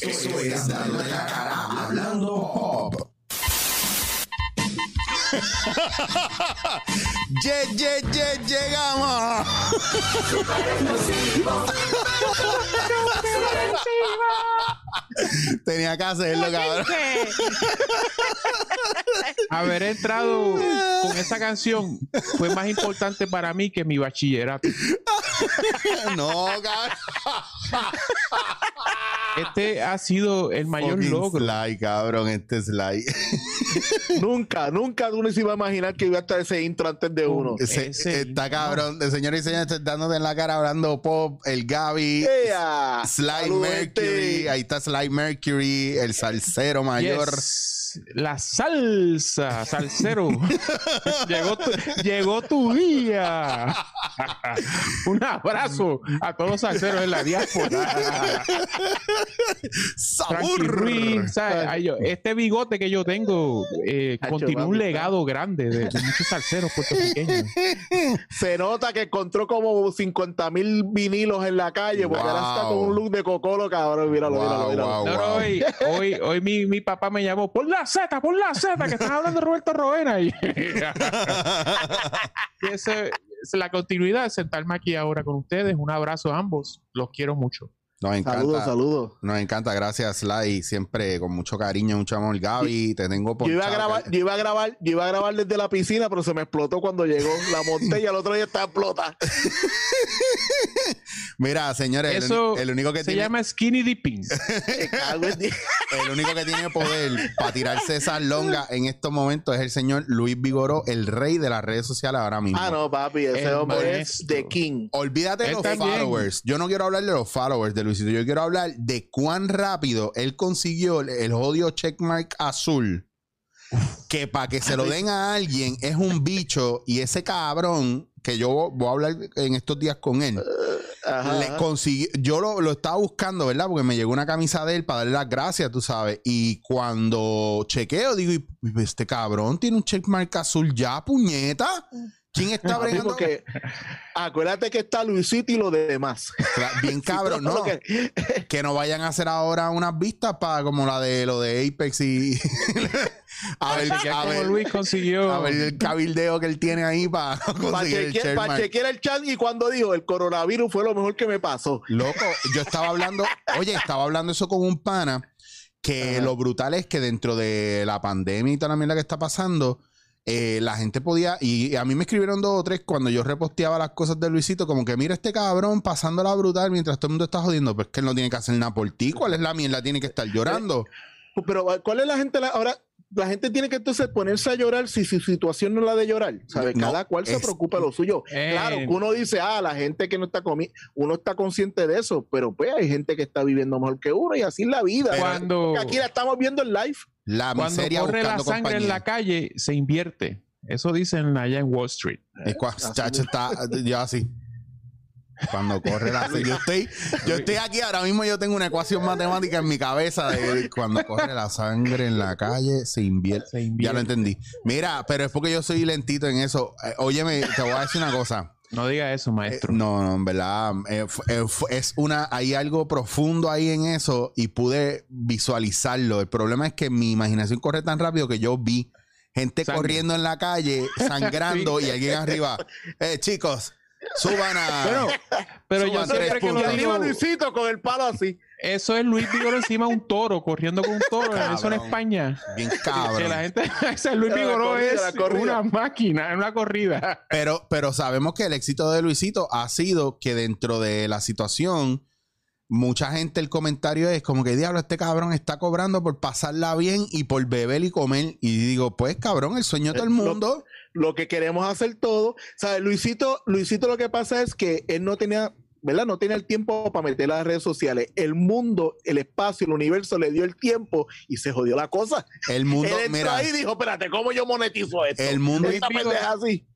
Eso es dando la cara hablando pop. Ye, ye, ye, llegamos. Tenía que hacerlo, cabrón. Haber entrado con esa canción fue más importante para mí que mi bachillerato. No, cabrón. Este ha sido el mayor Fucking logro. Sly, cabrón, este Sly. nunca, nunca uno se iba a imaginar que iba a estar ese intro antes de uno. Ese- Ese- está cabrón. De señor y señores, está dándote en la cara hablando pop, el Gaby, ¡Ea! Sly Saludete. Mercury. Ahí está Sly Mercury, el salsero mayor. Yes. La salsa, salsero. llegó, tu, llegó tu día. Un abrazo a todos los salseros en la diáspora. ¡Sabor! Este bigote que yo tengo eh, continúa un legado grande de, de muchos salseros puertorriqueños. Se nota que encontró como 50 mil vinilos en la calle porque ahora está con un look de cocolo, cabrón. Míralo, Wow, míralo, míralo. wow. No, no, hoy, hoy, hoy mi, mi papá me llamó, por la Z, por la Z, que estás hablando de Roberto Roena. Y, y ese- es la continuidad de sentarme aquí ahora con ustedes. Un abrazo a ambos. Los quiero mucho. Nos encanta. Saludos, saludos. Nos encanta, gracias Sly, siempre con mucho cariño, mucho amor. Gaby, te tengo por Yo iba a grabar, yo iba a grabar, yo iba a grabar desde la piscina, pero se me explotó cuando llegó. La monté y al otro día estaba explotada. Mira, señores, el, Eso uni- el único que se tiene llama skinny dipping. El único que tiene poder para tirarse esas longas en estos momentos es el señor Luis Vigoró, el rey de las redes sociales ahora mismo. Ah, no, papi, ese El hombre es. The King. Olvídate de los también. followers. Yo no quiero hablar de los followers de Luisito. Yo quiero hablar de cuán rápido él consiguió el, el odio checkmark azul. Que para que se lo den a alguien es un bicho y ese cabrón que yo voy a hablar en estos días con él. Ajá, Le consiguió, yo lo, lo estaba buscando, ¿verdad? Porque me llegó una camisa de él para darle las gracias, tú sabes. Y cuando chequeo, digo, "Y- y este cabrón tiene un checkmark azul ya, puñeta. ¿Quién está Papi, bregando? porque acuérdate que está Luisito y lo demás. Bien cabrón, no. que- Que no vayan a hacer ahora unas vistas para como la de lo de Apex y a ver, a ver, Luis consiguió. a ver el cabildeo que él tiene ahí para el chequear, pa' chequear el chat y cuando dijo el coronavirus fue lo mejor que me pasó. Loco, yo estaba hablando, oye, estaba hablando eso con un pana, que Ajá. lo brutal es que dentro de la pandemia y toda la mierda que está pasando, eh, la gente podía, y a mí me escribieron dos o tres cuando yo reposteaba las cosas de Luisito, como que mira este cabrón pasándola brutal mientras todo el mundo está jodiendo, pero es que él no tiene que hacer nada por ti, ¿cuál es la mierda? Tiene que estar llorando. Pero ¿cuál es la gente? la- ahora, la gente tiene que entonces ponerse a llorar si su situación no es la de llorar. ¿Sabe? No, Cada cual se preocupa de lo suyo. Eh. Claro, que uno dice, ah, la gente que no está comiendo, uno está consciente de eso, pero pues hay gente que está viviendo mejor que uno y así es la vida. Cuando, Aquí la estamos viendo en live. La cuando miseria corre la sangre en la calle, se invierte. Eso dicen allá en Wall Street. Es cua- chacho, está yo así. Cuando corre la yo estoy, yo estoy aquí ahora mismo, yo tengo una ecuación matemática en mi cabeza de cuando corre la sangre en la calle se invierte. Se Ya lo entendí. Mira, pero es porque yo soy lentito en eso. Eh, óyeme, te voy a decir una cosa. No diga eso, Eh, maestro. no, no, en verdad. eh, eh, es una, hay algo profundo ahí en eso y pude visualizarlo. El problema es que mi imaginación corre tan rápido que yo vi gente Sangre. corriendo en la calle, sangrando y alguien arriba. Eh, chicos, suban a. Pero, pero yo Suban siempre que lo digo, Luisito con el palo así. Eso es Luis Vigoro encima de un toro, corriendo con un toro. Eso en Cabrón. España. bien Que la cabrón. gente, ese Luis corrida, es una máquina, una corrida. Pero, pero sabemos que el éxito de Luisito ha sido que dentro de la situación, mucha gente el comentario es como que diablo, este cabrón está cobrando por pasarla bien y por beber y comer. Y digo, pues cabrón, el sueño de todo el Eh, lo- mundo. Lo que queremos hacer todo. ¿Sabes? Luisito, Luisito lo que pasa es que él no tenía, ¿verdad? No tenía el tiempo para meter las redes sociales. El mundo, el espacio, el universo le dio el tiempo y se jodió la cosa. El mundo, él entró mira, ahí y dijo, espérate, ¿cómo yo monetizo esto? el mundo, Esta pendeja así.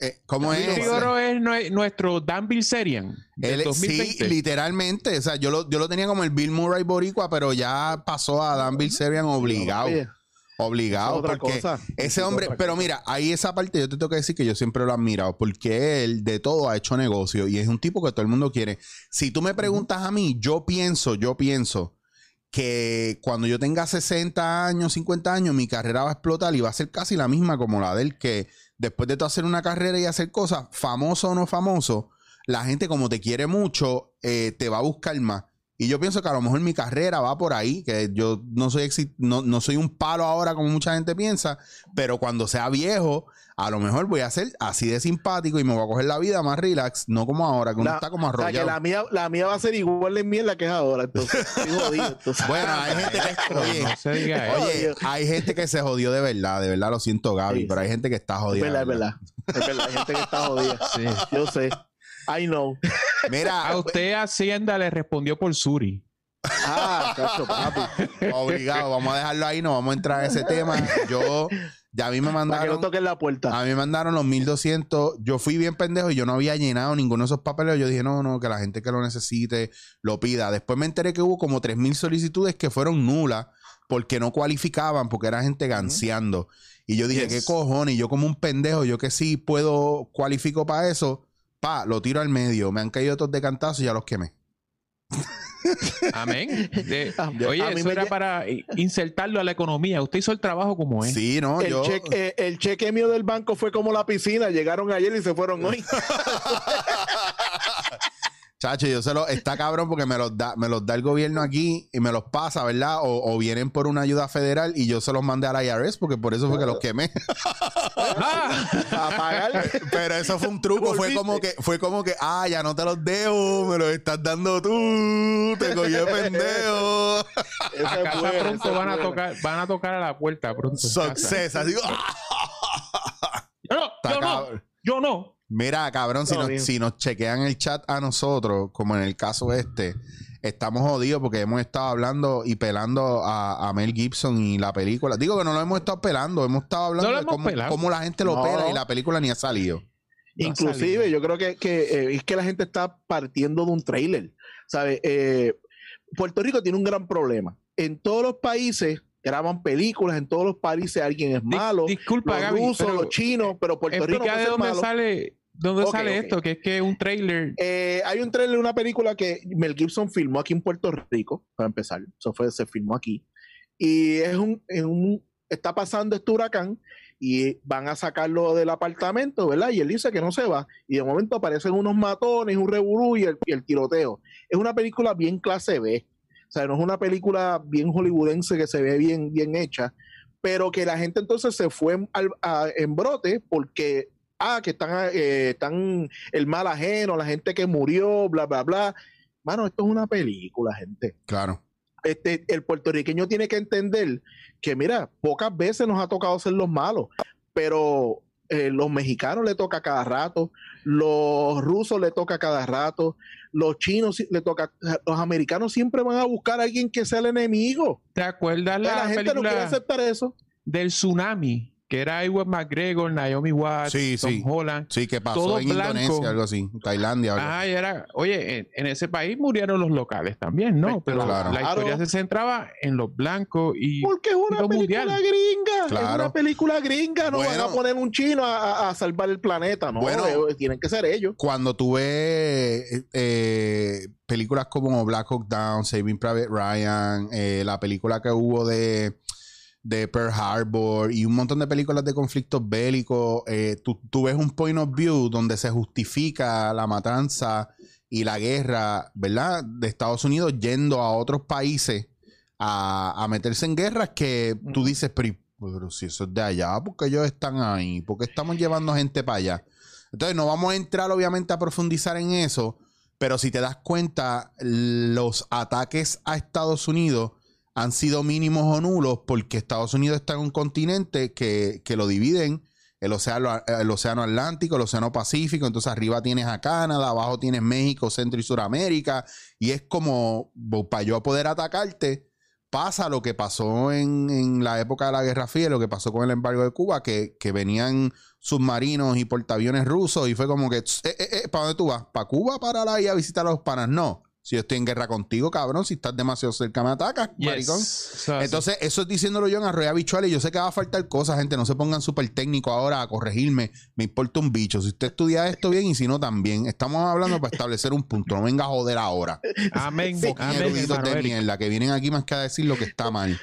eh, ¿cómo es? Es nue- nuestro Dan Bilzerian Él- 2020. sí, literalmente. O sea, yo lo, yo lo tenía como el Bill Murray Boricua, pero ya pasó a Dan Bilzerian obligado. Oye, Obligado. otra porque cosa. ese Es hombre, pero cosa. mira, ahí esa parte yo te tengo que decir que yo siempre lo he admirado, porque él de todo ha hecho negocio y es un tipo que todo el mundo quiere. Si tú me preguntas a mí, yo pienso, yo pienso que cuando yo tenga 60 años, 50 años, mi carrera va a explotar y va a ser casi la misma como la del que después de tú hacer una carrera y hacer cosas, famoso o no famoso, la gente como te quiere mucho, eh, te va a buscar más. Y yo pienso que a lo mejor mi carrera va por ahí, que yo no soy, no, no soy un palo ahora como mucha gente piensa, pero cuando sea viejo, a lo mejor voy a ser así de simpático y me voy a coger la vida más relax, no como ahora, que uno La- está como O sea, que arrollado. la mía, la mía va a ser igual de mierda que es ahora. Entonces, estoy jodido, entonces. Bueno, hay gente que... Oye, No se diga eso. Oye, hay gente que se jodió de verdad, de verdad lo siento, Gaby, Sí, pero hay gente que está es jodida. verdad, es de verdad. Es verdad, hay gente que está jodida. Sí. Yo sé. I know. Mira, A usted Hacienda le respondió por Suri. Ah, cacho, papi. obligado, vamos a dejarlo ahí, no vamos a entrar en ese tema. Yo, ya a mí me Para que no mandaron, toquen la puerta. a mí me mandaron los 1200. Yo fui bien pendejo y yo no había llenado ninguno de esos papeles. Yo dije, no, no, que la gente que lo necesite lo pida. Después me enteré que hubo como 3000 solicitudes que fueron nulas porque no cualificaban, porque era gente ganseando. Y yo dije, Yes. ¿qué cojones? Y yo como un pendejo, yo que sí puedo, cualifico para eso, pa, lo tiro al medio. Me han caído todos de cantazo y ya los quemé. Amén. De- A oye, mí eso me era para i- insertarlo a la economía. Usted hizo el trabajo como es. Sí, no, el, yo... cheque, eh, el cheque mío del banco fue como la piscina. Llegaron ayer y se fueron hoy. Chacho, yo se lo, está cabrón porque me los da, me los da el gobierno aquí y me los pasa, ¿verdad? O, o vienen por una ayuda federal y yo se los mandé al IRS porque por eso fue que los quemé. Ah, pagar. Pero eso fue un truco, fue como que, fue como que, ah, ya no te los debo, me los estás dando tú, te cogí de pendejo. A casa buena, pronto van a tocar, van a tocar a la puerta pronto. Success, así. Yo no, Está yo no, cabrón. Yo no. Mira, cabrón, si No, nos, bien. si nos chequean el chat a nosotros, como en el caso este, estamos jodidos porque hemos estado hablando y pelando a, a Mel Gibson y la película. Digo que no lo hemos estado pelando, hemos estado hablando No de cómo, la gente lo No. pela y la película ni ha salido. No ha Inclusive, salido. yo creo que, que, eh, es que la gente está partiendo de un trailer. ¿Sabes? Eh, Puerto Rico tiene un gran problema. En todos los países graban películas, en todos los países alguien es malo. disculpa, los Gaby, rusos, los chinos, pero Puerto Rico no de dónde malo. sale, dónde sale esto, que es que un trailer. Eh, hay un trailer de una película que Mel Gibson filmó aquí en Puerto Rico, para empezar. Eso fue, se filmó aquí. Y es un, en un- está pasando este huracán y van a sacarlo del apartamento, ¿verdad? Y él dice que no se va. Y de momento aparecen unos matones, un y el, y el tiroteo. Es una película bien clase B. O sea, no es una película bien hollywoodense que se ve bien, bien hecha, pero que la gente entonces se fue al- a- en brote porque, ah, que están, eh, están el mal ajeno, la gente que murió, bla, bla, bla. Mano, esto es una película, gente. Claro. Este, el puertorriqueño tiene que entender que, mira, pocas veces nos ha tocado ser los malos, pero eh, los mexicanos le toca cada rato, los rusos le toca cada rato, los chinos le toca, los americanos siempre van a buscar a alguien que sea el enemigo. ¿Te acuerdas La, la, gente no quiere aceptar eso. del tsunami? Que era Ewan McGregor, Naomi Watts, Sí, Tom sí. Holland. Sí, que pasó Todo en blanco. Indonesia, algo así, Tailandia. algo. Ah, era, oye, en, en ese país murieron los locales también, ¿no? Pero claro. la historia se centraba en los blancos y Porque es una película mundial. gringa. Es una película gringa. No van a poner un chino a, salvar el planeta. No, Bueno. Eh, tienen que ser ellos. Cuando tú ves eh, películas como Black Hawk Down, Saving Private Ryan, eh, la película que hubo de, de Pearl Harbor y un montón de películas de conflictos bélicos, eh, tú, tú ves un point of view donde se justifica la matanza y la guerra, ¿verdad? De Estados Unidos yendo a otros países a, a meterse en guerras que tú dices, pero, pero si eso es de allá, ¿por qué ellos están ahí? ¿Por qué estamos llevando gente para allá? Entonces, no vamos a entrar obviamente a profundizar en eso, pero si te das cuenta, los ataques a Estados Unidos han sido mínimos o nulos porque Estados Unidos está en un continente que, que lo dividen. El océano, el océano Atlántico, el océano Pacífico, entonces arriba tienes a Canadá, abajo tienes México, Centro y Suramérica, y es como para yo poder atacarte, pasa lo que pasó en, en la época de la Guerra Fría, lo que pasó con el embargo de Cuba, que, que venían submarinos y portaaviones rusos y fue como que, "Tss, eh, eh, eh, ¿para dónde tú vas? ¿Para Cuba? ¿Para la y a visitar a los panas? No, Si yo estoy en guerra contigo, cabrón, si estás demasiado cerca me atacas, Yes. maricón. Entonces, eso es diciéndolo yo en Arroyo Bichuales. Yo sé que va a faltar cosas, gente. No se pongan súper técnicos ahora a corregirme. Me importa un bicho. Si usted estudia esto bien y si no, también. Estamos hablando para establecer un punto. No venga a joder ahora. amén, Fucking amén, de mierda que vienen aquí más que a decir lo que está mal.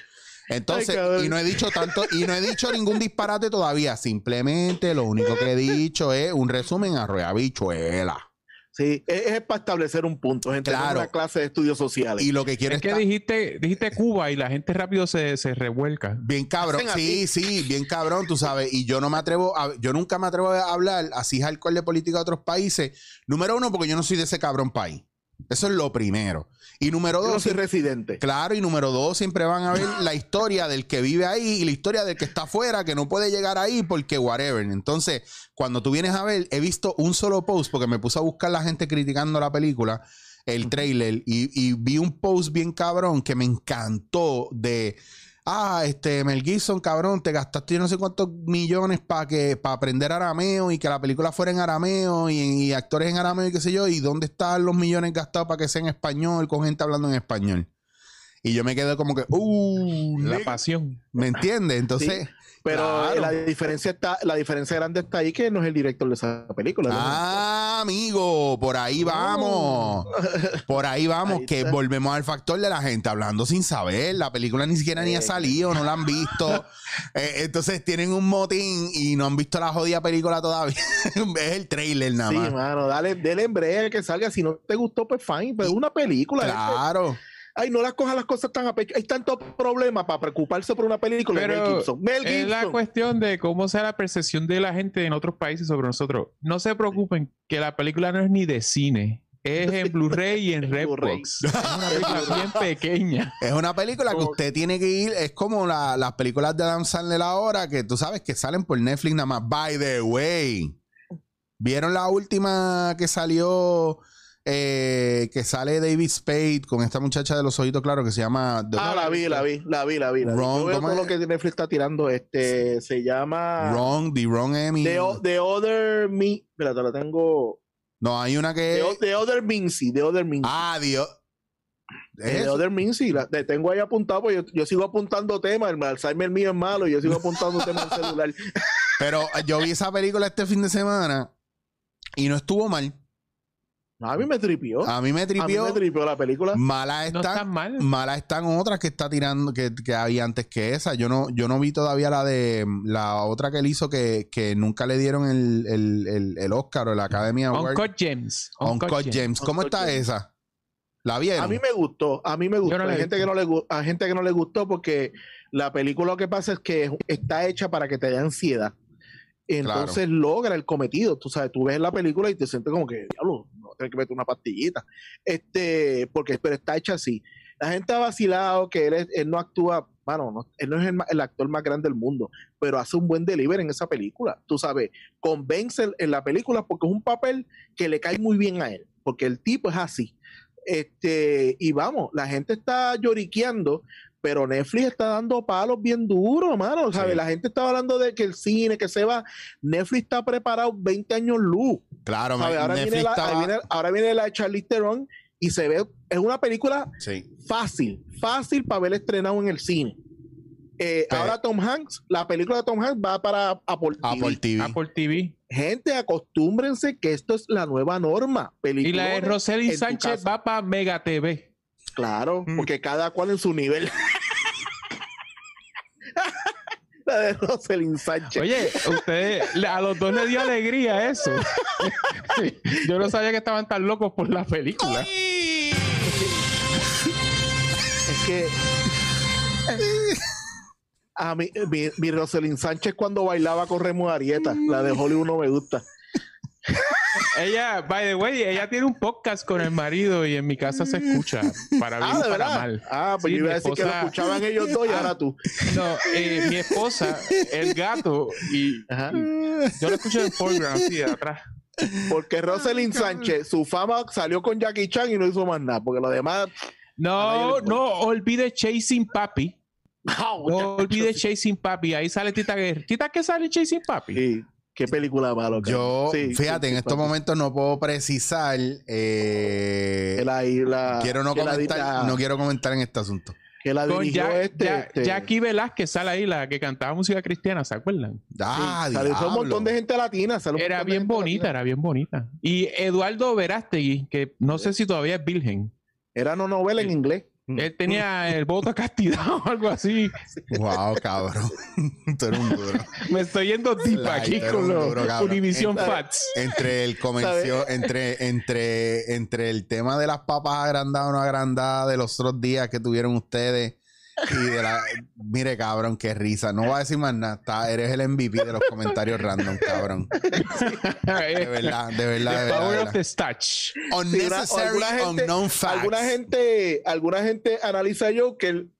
Entonces, Ay, y no he dicho tanto, y no he dicho ningún disparate todavía. Simplemente lo único que he dicho es un resumen a Arroyo Bichuela. Sí, es, es para establecer un punto, gente. Claro. una clase de estudios sociales. Y lo que quiero Es que dijiste, dijiste Cuba y la gente rápido se, se revuelca. Bien cabrón, sí, sí, bien cabrón, tú sabes. Y yo no me atrevo, a- yo nunca me atrevo a hablar así hardcore de política de otros países. Número uno, porque yo no soy de ese cabrón país. Eso es lo primero. Y número Yo dos, soy residente. claro, y número dos, siempre van a ver la historia del que vive ahí y la historia del que está afuera, que no puede llegar ahí porque whatever. Entonces, cuando tú vienes a ver, he visto un solo post, porque me puse a buscar la gente criticando la película, el trailer, y, y vi un post bien cabrón que me encantó de ah, este Mel Gibson, cabrón, te gastaste yo no sé cuántos millones para que para aprender arameo y que la película fuera en arameo y, y actores en arameo y qué sé yo, y dónde están los millones gastados para que sea en español con gente hablando en español. Y yo me quedé como que, uh, La nigga", pasión. ¿me entiendes? Entonces, Pero Claro. eh, la diferencia está, la diferencia grande está ahí que no es el director de esa película. ¿no? ah, amigo, por ahí vamos. Por ahí vamos, Ahí que volvemos al factor de la gente hablando sin saber. La película ni siquiera ni ha Eh. salido, no la han visto. Eh, entonces tienen un motín y no han visto la jodida película todavía. es el trailer nada Sí, más. mano, dale, dele en breve que salga. Si no te gustó, pues fine. Pero es una película. gente. Claro. Ay, no las cojas las cosas tan a pecho. Hay tantos problemas para preocuparse por una película de Mel Gibson. Mel es la Gibson. cuestión de cómo sea la percepción de la gente en otros países sobre nosotros. No se preocupen que la película no es ni de cine. Es en Blu-ray y en. Redbox. Es una película bien pequeña. Es una película que Como- usted tiene que ir. Es como la- las películas de Adam Sandler ahora, que tú sabes que salen por Netflix nada más. By the way, ¿vieron la última que salió? Eh, que sale David Spade con esta muchacha de los ojitos claros que se llama The- Ah, la vi, la vi, la vi, la vi. La vi. Wrong, Yo veo ¿cómo todo es? lo que Netflix está tirando. Este se llama Wrong, The Wrong Emmy. The, The Other Me. Mira, te la tengo. No, hay una The, que. O- The Other Mincy. The Other Mincy. Ah, Dios. ¿Es The eso? Other Mincy. La, te tengo ahí apuntado, pues yo, yo sigo apuntando temas. El Alzheimer mío es malo. Yo sigo apuntando temas en el celular. Pero eh, yo vi esa película este fin de semana y no estuvo mal. No, a mí me tripió. A mí me a mí tripió. me tripió la película. Mala No está. está mal. Malas están otras que está tirando, que, que había antes que esa. Yo no, yo no vi todavía la de la otra que él hizo que, que nunca le dieron el, el, el, el Oscar o la Academia Award. Uncut James. Uncut James. ¿Cómo Uncut está esa? ¿La vieron? A mí me gustó, a mí me gustó. no hay, gente que no le, hay gente que no le gustó porque la película lo que pasa es que es- está hecha para que te dé ansiedad. Entonces logra el cometido. Tú sabes, tú ves la película y te sientes como que, diablo, no tengo que meter una pastillita. Este, porque pero está hecha así. La gente ha vacilado que él, es- él no actúa, bueno, no- él no es el, el actor más grande del mundo, pero hace un buen delivery en esa película. Tú sabes, convence en- en la película porque es un papel que le cae muy bien a él, porque el tipo es así. Este, y vamos, la gente está lloriqueando, pero Netflix está dando palos bien duros, mano. ¿sabes? Sí. La gente está hablando de que el cine, que se va. Netflix está preparado 20 años luz. Claro, ¿sabes? me- Ahora, Netflix viene la, estaba- ahí viene- ahora viene la de Charlize Theron y se ve, es una película Sí. fácil, fácil para ver estrenado en el cine. Eh, Pero- ahora Tom Hanks, la película de Tom Hanks va para Apple TV. Apple TV. Apple TV. Gente, acostúmbrense que esto es la nueva norma. Y la de Rosely Sánchez va para Mega TV. Claro, Mm. porque cada cual en su nivel. la de Rosalind Sánchez. Oye, ustedes, a los dos les dio alegría eso. Yo no sabía que estaban tan locos por la película. Es que. A mí, mi, mi Rosalind Sánchez cuando bailaba con Remo Arieta, la de Hollywood no me gusta. Ella, by the way, ella tiene un podcast con el marido y en mi casa se escucha para bien Ah, y de para mal. Ah, pues Sí, yo iba a mi decir que lo esposa- escuchaban ellos dos y ahora tú. No, eh, mi esposa, el gato, y Ajá. yo lo escucho en foreground, sí, de atrás. Porque Rosalind Sánchez, su fama salió con Jackie Chan y no hizo más nada. Porque lo demás. No, no olvide Chasing Papi. No, No olvide Chasing Papi. Ahí sale Tita Guerrero. ¿Tita qué sale Chasing Papi? Sí. Qué película malo. Yo, Sí, fíjate, sí, en estos momentos no puedo precisar. eh, Que la, la- quiero no comentar, la- no quiero comentar en este asunto. Que la Con dirigió Ja- este. Este- Jackie Velázquez sale ahí, la que cantaba música cristiana, ¿se acuerdan? Ah, sí, salió un montón de gente latina. Era bien bonita, latina. era bien bonita. Y Eduardo Verástegui, que no sé si todavía es virgen. Era una novela en inglés. Él tenía el voto de castidad o algo así. Wow, cabrón. Tú eres un duro. Me estoy yendo deep aquí con los. Univision Fats. Entre el comercio, entre, entre, entre el tema de las papas agrandadas o no agrandadas de los otros días que tuvieron ustedes y de la. Mire, cabrón, qué risa. No voy a decir más nada. Está- eres el MVP de los comentarios random, cabrón. De verdad, de verdad, de The verdad. Power de of the Starch. Unnecessary, alguna gente- unknown facts. Alguna gente, alguna gente analiza yo que el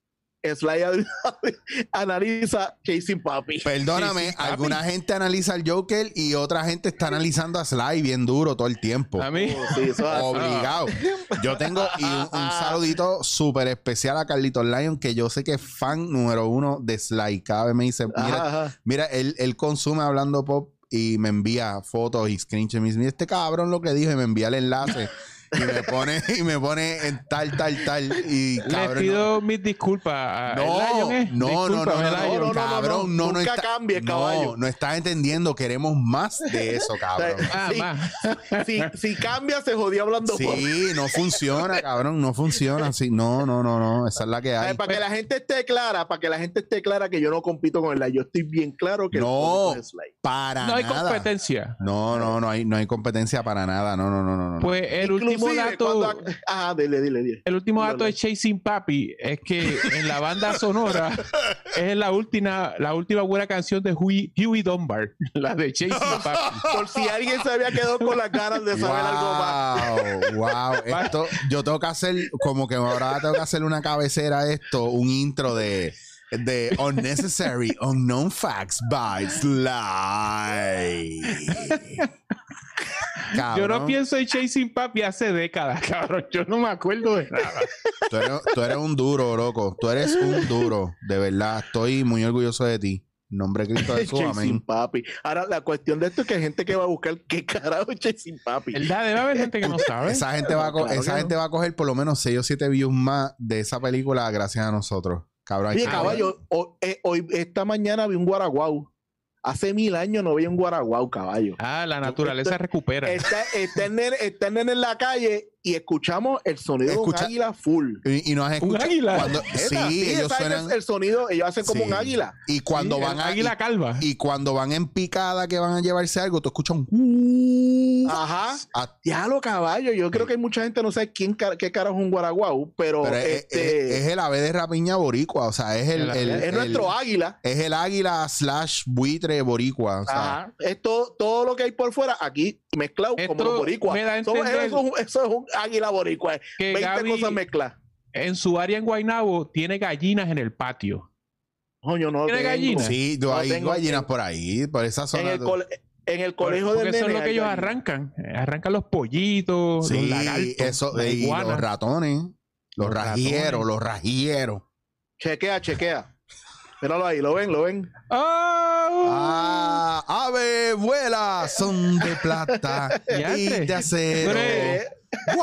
Sly analiza Chasing Papi. Perdóname, papi. alguna gente analiza al Joker y otra gente está analizando a Sly bien duro todo el tiempo. A mí. Oh, sí, eso. Obligado. Yo tengo y un, un saludito súper especial a Carlitos Lion, que yo sé que es fan número uno de Sly. Cada vez me dice, mira, Ajá, mira él, él consume hablando pop y me envía fotos y screenshots. Me dice, mira este cabrón lo que dijo y me envía el enlace. Y me pone, y me pone en tal, tal, tal. Y Les cabrón, no- pido mis disculpas. a- no, ¿el Lion es? no, no, no, no, no, Lion. no, no, cabrón, no, no, no, nunca está, cambies, no, caballo. no estás entendiendo, queremos más de eso, cabrón. Ah, Sí. más. Si, si cambia, se jodía hablando. Sí, no funciona, cabrón, no funciona así. No, no, no, no, esa es la que Ay, hay. Para que la gente esté clara, para que la gente esté clara que yo no compito con el Sly. Yo estoy bien claro que el No. público es Sly. Para No hay nada. competencia. No, no, no hay, no hay competencia para nada. No, no, no, no, no. Pues el último Inclusive, dato. cuando- Ajá, dile, dile, dile. El último dato de Chasing Papi es que en la banda sonora es la última, la última buena canción de Huey, Huey Dunbar, la de Chasing Papi. Por si alguien se había quedado con las ganas de saber algo más. Wow, wow. Esto, yo tengo que hacer, como que ahora tengo que hacer una cabecera a esto, un intro de, de Unnecessary Unknown Facts by Sly. Yo no pienso en Chasing Papi hace décadas, cabrón. Yo no me acuerdo de nada. Tú eres, tú eres un duro, loco. Tú eres un duro. De verdad, estoy muy orgulloso de ti. Nombre de Cristo Jesús, Chasing amén. Papi. Ahora, la cuestión de esto es que hay gente que va a buscar qué carajo es Chasing Papi. ¿Verdad? Debe haber gente que no sabe. Esa gente, va a, Claro esa gente va a coger por lo menos 6 o 7 views más de esa película gracias a nosotros. Cabrón. Oye, caballo, eh, hoy, esta mañana vi un guaraguau. Hace mil años no vi un guaraguau, caballo. Ah, la naturaleza recupera. Está, está, el nene, está el nene en la calle y escuchamos el sonido de Escucha- un águila full. Y, y nos has ¿Un águila? cuando sí, ellos ¿sabes suenan el, sonido, ellos hacen como Sí. un águila. y cuando Sí, van a águila calva. y, y cuando van en picada que van a llevarse algo, tú escuchas un Ajá. a- Diablo, caballo. Yo creo que hay mucha gente no sabe quién qué carajo es un guaraguau, pero, pero es, este, es- es el ave de rapiña boricua, o sea, es el, El ave- el- es el- nuestro águila. es el águila slash buitre boricua, o sea, Ajá. Es todo, todo lo que hay por fuera aquí mezclado como Esto boricuas. me da a Somos- entender- eso, es un, eso es un águila boricua. Que 20 Gaby, cosas mezcladas. en su área en Guaynabo, tiene gallinas en el patio. Coño, no lo ¿Tiene tengo. gallina? sí, yo No hay tengo- gallinas en- por ahí, por esa En zona. el, cole- en el colegio Porque del eso es lo que ellos gallinas. arrancan. Eh, Arrancan los pollitos, sí, los lagartos, eso, las y los ratones, los, Los rajieros, ratones. los rajieros. Chequea, chequea. Míralo ahí, ¿lo ven? ¿Lo ven? ¡Oh! Ah, ave, vuela, son de plata y de acero. Pero,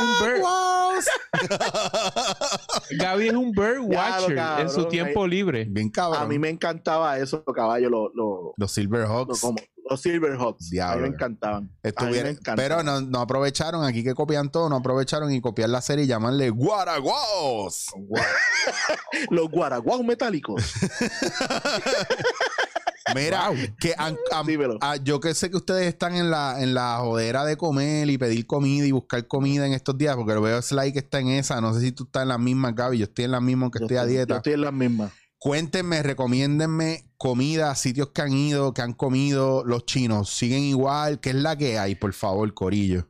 un bird. Guaraguas. Gaby es un bird watcher cabrón, en su tiempo libre. Bien cabrón. A mí me encantaba eso, caballo, los lo, Los lo- Silverhawks. como, los Silverhawks. A mí me encantaban. Me Estuvieron, encantan. pero no, no aprovecharon, aquí que copian todo, no aprovecharon y copiar la serie y llamarle Guaraguas. Los guaraguas metálicos. Mira, que an- ah, yo que sé que ustedes están en la, en la jodera de comer y pedir comida y buscar comida en estos días, porque lo veo Sly que está en esa. No sé si tú estás en la misma, Gaby. Yo estoy en la misma, aunque Yo estoy a Yo dieta. estoy en las mismas. Cuéntenme, recomiéndenme comida, sitios que han ido, que han comido los chinos. ¿Siguen igual? ¿Qué es la que hay, por favor, Corillo?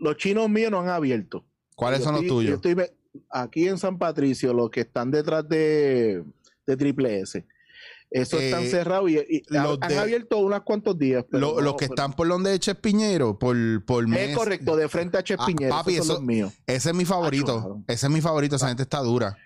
Los chinos míos no han abierto. ¿Cuáles Yo son los estoy- yo tuyos? estoy aquí en San Patricio, los que están detrás de, de Triple S. Esos Eh, están cerrados y, y los han, de- abierto unos cuantos días. pero Lo- no- los que pero- están por donde Eches Piñero, por, por Es mes. correcto, de frente a Chespiñero. Ah, papi, esos son eso- los míos. Ese es mi favorito. Ese es mi favorito. Esa gente está dura.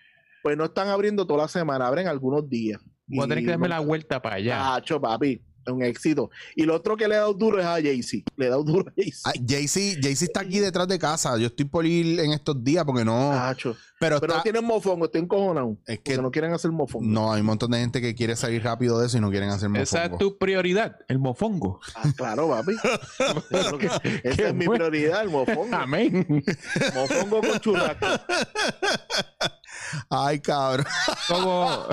Pues no están abriendo toda la semana, abren algunos días. Voy a tener que darme la vuelta para allá. Acho, papi. Es un éxito. Y lo otro que le he dado duro es a Jay-Z. Le he dado duro a Jay-Z. Ah, Jay-Z Jay-Z está aquí detrás de casa. Yo estoy por ir en estos días porque no. Tacho. pero Pero no está- tienen mofongo, estoy encojonado. Es Que no quieren hacer mofongo. no, hay un montón de gente que quiere salir rápido de eso y no quieren hacer Esa mofongo. es tu prioridad, el mofongo. Ah, claro, papi. Esa es mi prioridad, el mofongo. Amén. mofongo con churrasco. Ay, cabrón. Como,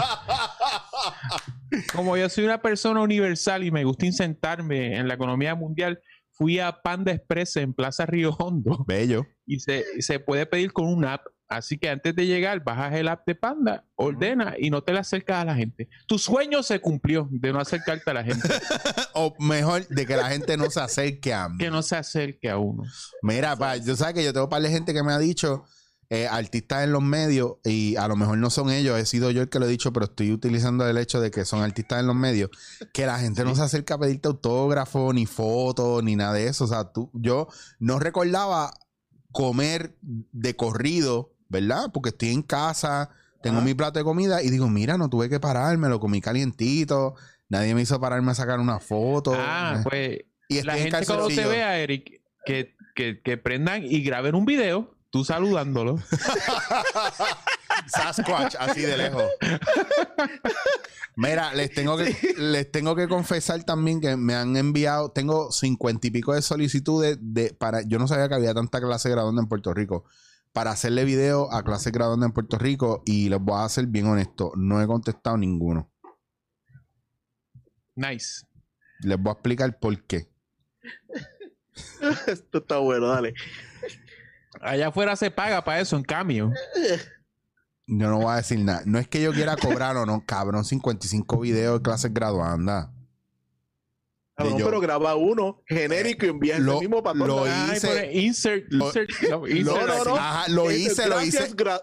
como yo soy una persona universal y me gusta insertarme en la economía mundial, fui a Panda Express en Plaza Río Hondo Bello. y se, se puede pedir con un app. Así que antes de llegar, bajas el app de Panda, ordena y no te le acercas a la gente. Tu sueño se cumplió de no acercarte a la gente, O mejor, de que la gente no se acerque a mí. que no se acerque a uno. Mira, pa, yo sabes que yo tengo un par de gente que me ha dicho, eh, artistas en los medios, y a lo mejor no son ellos, he sido yo el que lo he dicho, pero estoy utilizando el hecho de que son artistas en los medios, que la gente no se acerca a pedirte autógrafo, ni foto, ni nada de eso. O sea, tú, yo no recordaba comer de corrido, ¿verdad? Porque estoy en casa, tengo mi plato de comida y digo, mira, no tuve que pararme, lo comí calientito. Nadie me hizo pararme a sacar una foto. Ah, pues y la en gente cuando te vea, Eric, que, que, que prendan y graben un video, tú saludándolo. Sasquatch, así de lejos. Mira, les tengo que les tengo que confesar también que me han enviado, tengo cincuenta y pico de solicitudes de para, yo no sabía que había tanta clase graduanda en Puerto Rico. Para hacerle video a clase graduanda en Puerto Rico y les voy a ser bien honesto, no he contestado ninguno. Nice. Les voy a explicar por qué. Esto está bueno, dale. Allá afuera se paga para eso en cambio. Yo no voy a decir nada. No es que yo quiera cobrar o no, cabrón, 55 videos de clases graduanda. Cabrón, yo- pero graba uno genérico y envía Lo- mismo para lo todos lados. Ay, hice- insert, lo- insert, no, insert no, no, aquí. no. Ajá, lo Este, hice, lo gracias, hice. gra-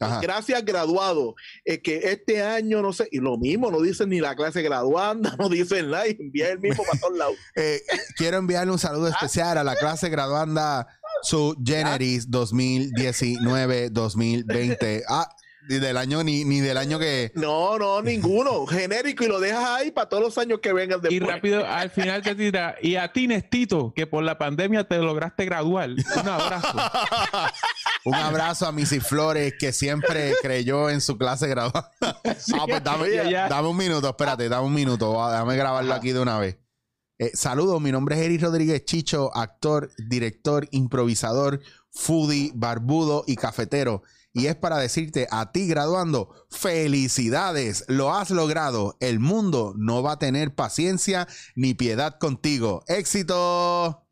Ajá. Gracias, graduado. Es que este año, no sé, y lo mismo, no dicen ni la clase graduanda, no dicen nada, y envía el mismo para todos lados. Eh, quiero enviarle un saludo especial a la clase graduanda su Generis 2019-2020. Ah, ni del año ni, ni del año que. No, no, ninguno. Genérico y lo dejas ahí para todos los años que vengan Y después. rápido, al final te tira. Y a ti, Nestito, que por la pandemia te lograste graduar. Un abrazo. Un abrazo a Missy Flores, que siempre creyó en su clase graduanda. Sí, Ah, pues dame, un minuto, espérate, dame un minuto. Déjame grabarlo Ajá. aquí de una vez. Eh, saludos, mi nombre es Eric Rodríguez Chicho, actor, director, improvisador, foodie, barbudo y cafetero. Y es para decirte a ti graduando, felicidades, lo has logrado. El mundo no va a tener paciencia ni piedad contigo. Éxito.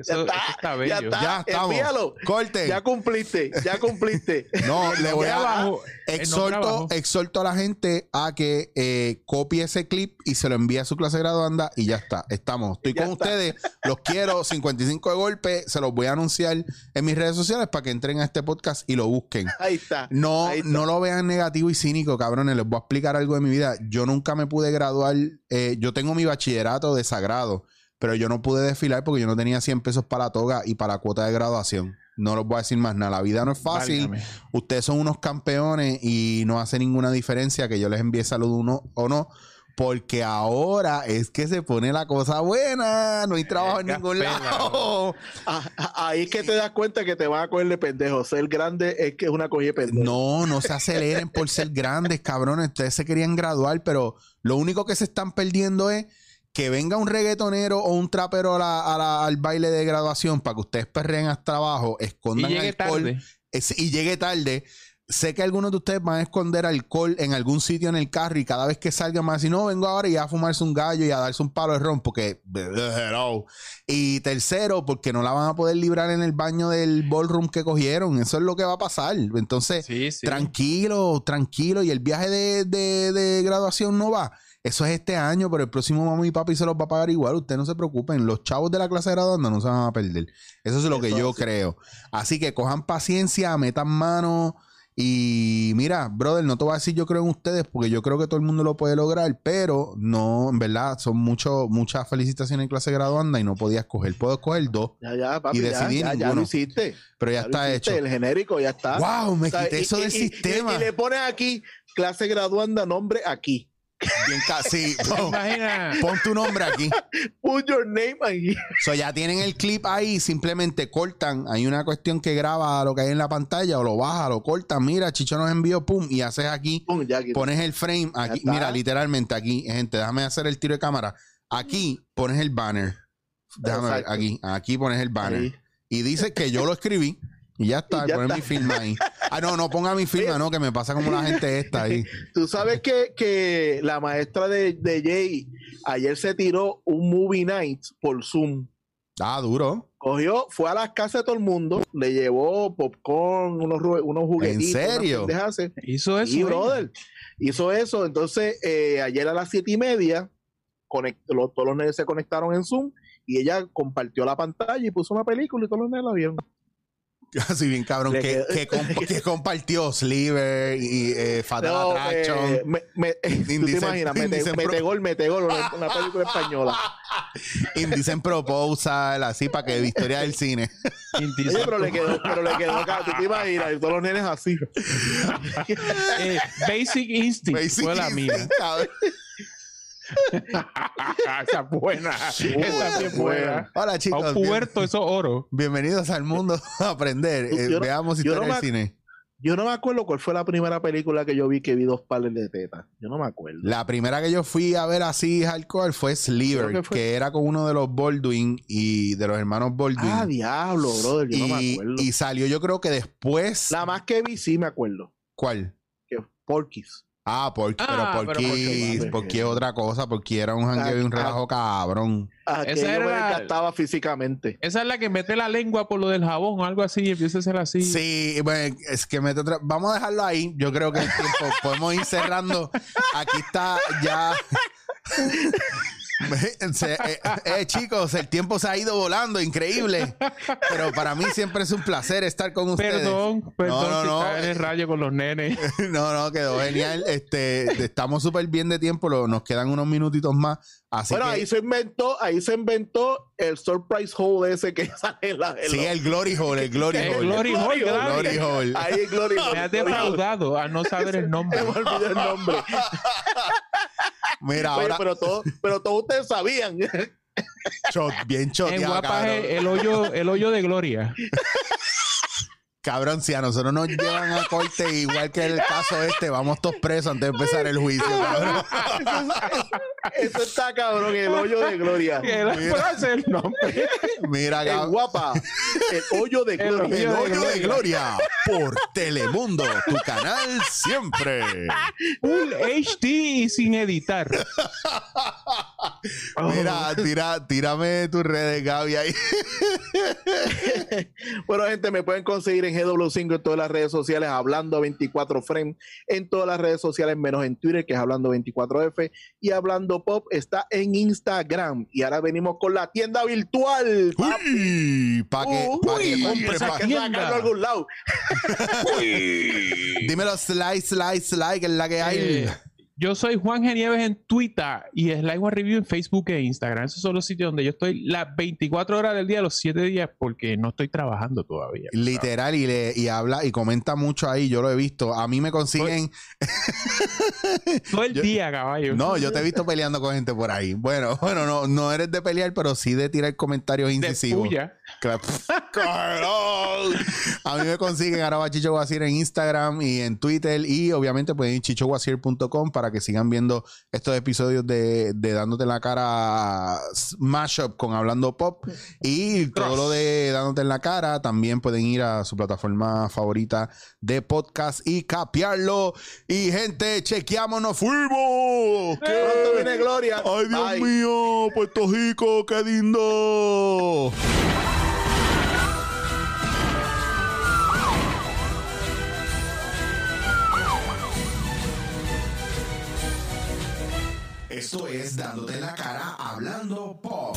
Eso, Ya está, eso está ya está. Ya estamos. envíalo. Corten. Ya cumpliste, ya cumpliste. No, le voy a exhorto, exhorto a la gente a que eh, copie ese clip y se lo envíe a su clase graduanda y ya está. Estamos. Estoy Ya con está. ustedes. Los quiero. 55 de golpe. Se los voy a anunciar en mis redes sociales para que entren a este podcast y lo busquen. Ahí está. No, Ahí está. no lo vean negativo y cínico, cabrones. Les voy a explicar algo de mi vida. Yo nunca me pude graduar. eh, yo tengo mi bachillerato de sagrado, pero yo no pude desfilar porque yo no tenía 100 pesos para la toga y para la cuota de graduación. No les voy a decir más nada. La vida no es fácil. Válgame. Ustedes son unos campeones y no hace ninguna diferencia que yo les envíe salud uno o no. Porque ahora es que se pone la cosa buena. No hay trabajo en ningún lado. Ah, ah, ahí es que te das cuenta que te van a coger de pendejo. Ser grande es que es una cogida de pendejo. No, no se aceleren por ser grandes, cabrones. Ustedes se querían graduar, pero lo único que se están perdiendo es que venga un reggaetonero o un trapero a la- a la- al baile de graduación para que ustedes perreen hasta abajo, Y escondan llegue alcohol tarde. es- y llegue tarde. Sé que algunos de ustedes van a esconder alcohol en algún sitio en el carro y cada vez que salgan van a decir, no, vengo ahora y a fumarse un gallo y a darse un palo de ron porque... Y tercero, porque no la van a poder librar en el baño del ballroom que cogieron. Eso es lo que va a pasar. Entonces, Sí, sí. tranquilo, tranquilo. Y el viaje de, de- de graduación no va. Eso es este año, pero el próximo mamá y papi se los va a pagar igual. Ustedes no se preocupen. Los chavos de la clase graduanda no se van a perder. Eso es lo que yo creo. Así que cojan paciencia, metan mano. Y mira, brother, no te voy a decir yo creo en ustedes porque yo creo que todo el mundo lo puede lograr, pero no, en verdad, son mucho, muchas felicitaciones en clase graduanda y no podía escoger. Puedo escoger dos, Ya, ya, papi. Y ya, decidí ya, ya lo hiciste. pero ya, está hiciste, hecho. El genérico ya está. ¡Wow! Me O sea, quité y- eso y- del y- sistema. Y, le pones aquí, clase graduanda, nombre aquí. Bien ca- sí, pon, Imagina. pon tu nombre aquí. Put your name ahí. So, ya tienen el clip ahí, simplemente cortan. Hay una cuestión que graba lo que hay en la pantalla o lo baja, lo cortan. Mira, Chicho nos envió, pum, y haces aquí, Pum, ya aquí. pones el frame aquí. Mira, literalmente aquí, gente, déjame hacer el tiro de cámara. Aquí pones el banner. Déjame ver, aquí, aquí pones el banner. Ahí. Y dice que yo lo escribí. Y ya está, Y ya poner está. mi firma ahí. Ah, no, no ponga mi firma, no, que me pasa como la gente esta ahí. Tú sabes que, que la maestra de, de Jay ayer se tiró un movie night por Zoom. Ah, duro. Cogió, fue a las casas de todo el mundo, le llevó popcorn, unos, unos juguetitos. unas serio? Hizo eso. ¿eh? brother. Hizo eso. Entonces, eh, ayer a las siete y media, conect- lo- todos los nenes se conectaron en Zoom y ella compartió la pantalla y puso una película y todos los nenes la vieron. Así bien cabrón. Que, quedó- que, comp- que compartió Sliver y eh, Fatal No, Attraction. eh, me- me- tú te imaginas, mete, mete gol, mete gol, una, una película española. Indecent Proposal, así para que Victoria del cine. Oye, pero le quedó, pero le quedó acá, tú te imaginas, y todos los nenes así. Eh, Basic Instinct Basic fue la mía. Esa es buena. Esa es buena. Hola A chicos. un bien- puerto, eso es oro. bienvenidos al mundo a aprender. Eh, no- veamos yo historia no me- cine. Yo no me acuerdo cuál fue la primera película que yo vi que vi dos pares de tetas. Yo no me acuerdo. La primera que yo fui a ver así hardcore fue Sliver, que, era con uno de los Baldwin y de los hermanos Baldwin. Ah, diablo, brother, yo no me y, acuerdo. y salió yo creo que después. La más que vi sí me acuerdo. ¿Cuál? Que Porky's. Ah, porque, Ah, pero pero porque, porque- porque otra cosa, porque era un jangueo y un Ah, relajo cabrón. Esa me era- desgastaba físicamente. Esa es la que mete la lengua por lo del jabón o algo así y empieza a ser así. Sí, bueno, es que mete otra. Vamos a dejarlo ahí. Yo creo que el tiempo podemos ir cerrando. Aquí está ya. Se- eh, eh, chicos, el tiempo se ha ido volando, increíble. Pero para mí siempre es un placer estar con ustedes. Perdón, perdón No, no, si no. está en el rayo con los nenes. No, no, quedó genial. Este, estamos súper bien de tiempo. lo- nos quedan unos minutitos más. Así bueno, que ahí se inventó, ahí se inventó el surprise hole ese que sale en la. en sí, los- el Glory Hole, el Glory El Hole. Glory Hole. Glory Hole. Ahí el Glory Hole. Me has defraudado a no saber el nombre. Me olvidó el nombre. Mira, Oye, ahora pero todos pero todos ustedes sabían. bien En choteado, Guapa cabrón. es el hoyo, el hoyo de gloria. Cabrón, si a nosotros nos llevan a corte igual que el caso este, vamos todos presos antes de empezar el juicio, cabrón. Eso está cabrón, el hoyo de gloria. Mira. frase el nombre. Mira, El cabrón. guapa. El hoyo de gloria. El hoyo de hoyo de gloria. gloria por Telemundo, tu canal siempre. Full HD y sin editar. Mira, tira, tírame tus redes, Gaby, ahí. Bueno, gente, me pueden conseguir en GW5 en todas las redes sociales, hablando 24 frame, en todas las redes sociales, menos en Twitter, que es hablando 24F, y hablando pop está en Instagram. Y ahora venimos con la tienda virtual. Uy, para que, Uy, pa' que uy, compre, esa pa- que sacarlo a algún lado. Dímelo, slide, slide, slide, que es la que hay. Eh, yo soy Juan Genieves en Twitter y One Review en Facebook e Instagram. Esos son los sitios donde yo estoy las 24 horas del día, los 7 días, porque no estoy trabajando todavía. Literal, y, le, y habla y comenta mucho ahí, yo lo he visto. A mí me consiguen. Todo el Yo- día, caballo. No, yo te he visto peleando con gente por ahí. Bueno, bueno, no, no eres de pelear, pero sí de tirar comentarios de incisivos. puya. Cabrón. A mí me consiguen arroba Chicho Guasier en Instagram y en Twitter. Y obviamente pueden ir a chichoguasier.com para que sigan viendo estos episodios de, de Dándote en la cara Mashup con Hablando Pop. Y todo lo de Dándote en la cara también pueden ir a su plataforma favorita de podcast y capearlo. Y gente, chequeamos, nos fuimos. Pronto viene Gloria. Ay, Dios Bye. mío, Puerto Rico, qué lindo. Esto es Dándote la cara hablando pop.